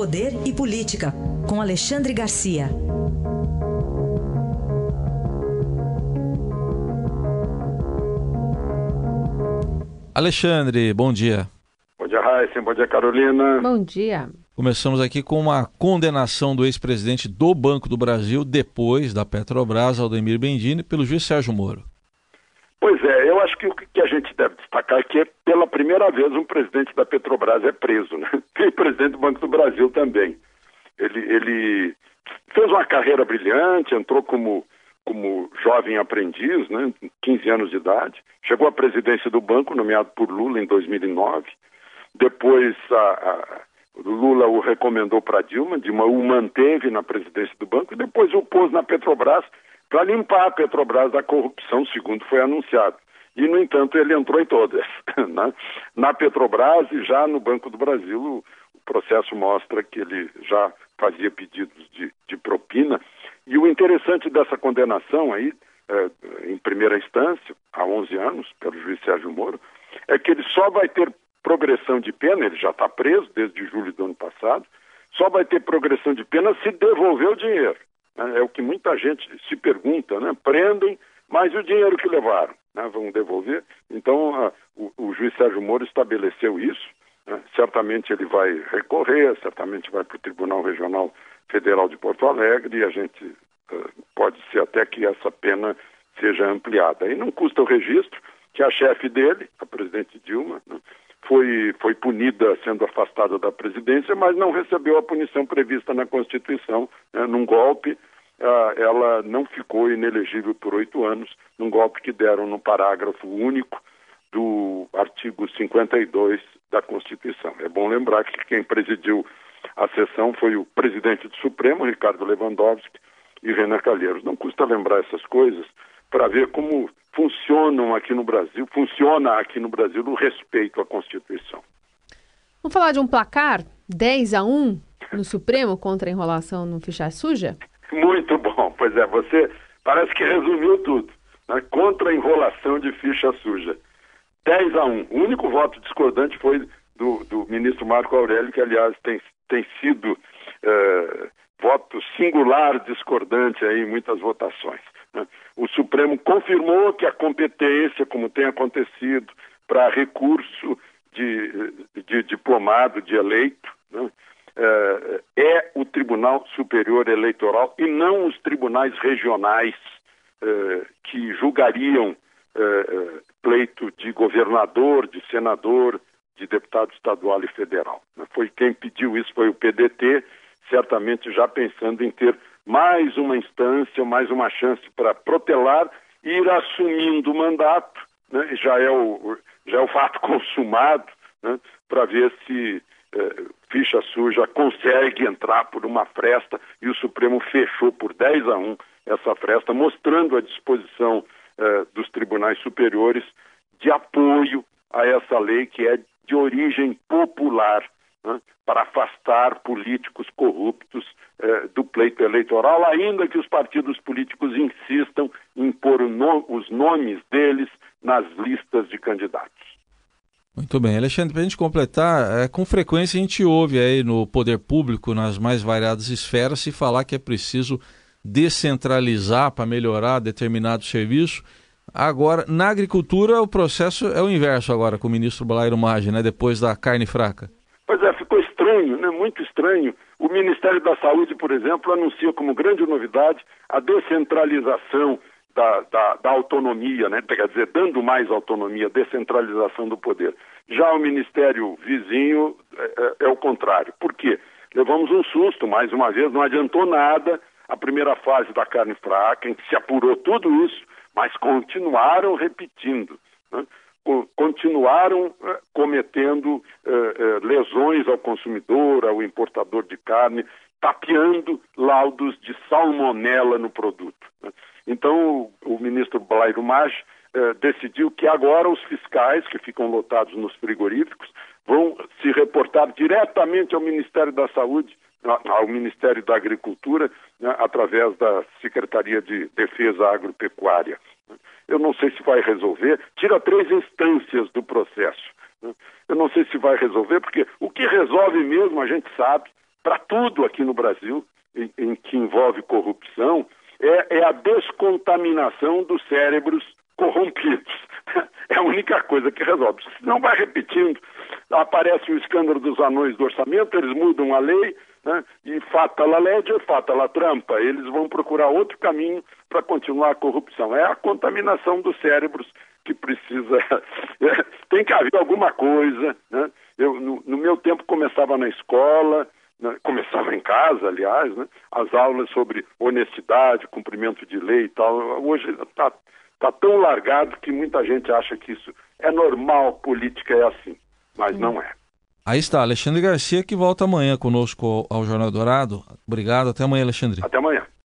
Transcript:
Poder e Política, com Alexandre Garcia. Alexandre, bom dia. Bom dia, Raíssa. Bom dia, Carolina. Bom dia. Começamos aqui com uma condenação do ex-presidente do Banco do Brasil, depois da Petrobras, Aldemir Bendini, pelo juiz Sérgio Moro. Pois é, eu acho que o que a gente deve destacar é que pela primeira vez um presidente da Petrobras é preso, né? E presidente do Banco do Brasil também. Ele, ele fez uma carreira brilhante, entrou como, como jovem aprendiz, né? 15 anos de idade, chegou à presidência do banco, nomeado por Lula em 2009. Depois a, a Lula o recomendou para Dilma, Dilma o manteve na presidência do banco e depois o pôs na Petrobras para limpar a Petrobras da corrupção, segundo foi anunciado. E, no entanto, ele entrou em todas. Né? Na Petrobras e já no Banco do Brasil, o, processo mostra que ele já fazia pedidos de, de, propina. E o interessante dessa condenação aí, é, em primeira instância, há 11 anos, pelo juiz Sérgio Moro, é que ele só vai ter progressão de pena, ele já está preso desde julho do ano passado, só vai ter progressão de pena se devolver o dinheiro. Né? É o que muita gente se pergunta, né? Prendem, mas o dinheiro que levaram, né? vão devolver? Então, a, o, o, juiz Sérgio Moro estabeleceu isso, né? certamente ele vai recorrer, certamente vai para o Tribunal Regional Federal de Porto Alegre e a gente uh, pode ser até que essa pena seja ampliada. E não custa o registro que a chefe dele, a presidente Dilma, né? Foi, foi punida sendo afastada da presidência, mas não recebeu a punição prevista na Constituição. Né? Num golpe, ah, ela não ficou inelegível por oito anos, num golpe que deram no parágrafo único do artigo 52 da Constituição. É bom lembrar que quem presidiu a sessão foi o presidente do Supremo, Ricardo Lewandowski, e Renan Calheiros. Não custa lembrar essas coisas para ver como funcionam aqui no Brasil, funciona aqui no Brasil o respeito à Constituição. Vamos falar de um placar 10 a 1 no Supremo contra a enrolação no ficha suja? Muito bom, pois é, você parece que resumiu tudo. Né? Contra a enrolação de ficha suja. 10 a 1. O único voto discordante foi do, do ministro Marco Aurélio, que aliás tem, tem sido eh, voto singular discordante aí em muitas votações. Né? O Supremo confirmou que a competência, como tem acontecido, para recurso de, de, diplomado, de eleito, né? é, é o Tribunal Superior Eleitoral e não os tribunais regionais é, que julgariam é pleito de governador, de senador, de deputado estadual e federal. Foi quem pediu isso, foi o PDT, certamente já pensando em ter mais uma instância, mais uma chance para protelar, ir assumindo o mandato, né? já, é o, já é o fato consumado, né? para ver se eh, ficha suja consegue entrar por uma fresta e o Supremo fechou por 10 a 1 essa fresta, mostrando a disposição eh, dos tribunais superiores de apoio a essa lei que é de origem popular né, para afastar políticos corruptos eh, do pleito eleitoral, ainda que os partidos políticos insistam em pôr no, os nomes deles nas listas de candidatos. Muito bem, Alexandre, para a gente completar, é, com frequência a gente ouve aí no poder público, nas mais variadas esferas, se falar que é preciso descentralizar para melhorar determinado serviço. Agora, na agricultura, o processo é o inverso agora, com o ministro Balairo Maggi, né, depois da carne fraca. Pois é, ficou estranho, né? muito estranho. O Ministério da Saúde, por exemplo, anuncia como grande novidade a descentralização da, da, da, autonomia, né? quer dizer, dando mais autonomia, descentralização do poder. Já o Ministério vizinho é, é, é o contrário. Por quê? Levamos um susto, mais uma vez, não adiantou nada a primeira fase da carne fraca, em que se apurou tudo isso, mas continuaram repetindo. Né? Continuaram eh, cometendo eh, eh, lesões ao consumidor, ao importador de carne, tapeando laudos de salmonela no produto. Né? Então, o, ministro Blairo Maggi decidiu que agora os fiscais, que ficam lotados nos frigoríficos, vão se reportar diretamente ao Ministério da Saúde, ao Ministério da Agricultura, né, através da Secretaria de Defesa Agropecuária. Eu não sei se vai resolver. Tira três instâncias do processo. Né? Eu não sei se vai resolver, porque o que resolve mesmo, a gente sabe, para tudo aqui no Brasil em, em, que envolve corrupção é, é a descontaminação dos cérebros corrompidos. É a única coisa que resolve. Não vai repetindo, aparece o escândalo dos anões do orçamento, eles mudam a lei, né? e fata la legge, fata la trampa. Eles vão procurar outro caminho para continuar a corrupção. É a contaminação dos cérebros que precisa. Tem que haver alguma coisa. Né? Eu, no, no meu tempo começava na escola, né? começava em casa, aliás, né? as aulas sobre honestidade, cumprimento de lei e tal. Hoje está tá tão largado que muita gente acha que isso é normal, política é assim, mas não é. Aí está, Alexandre Garcia, que volta amanhã conosco ao Jornal Dourado. Obrigado, até amanhã, Alexandre. Até amanhã.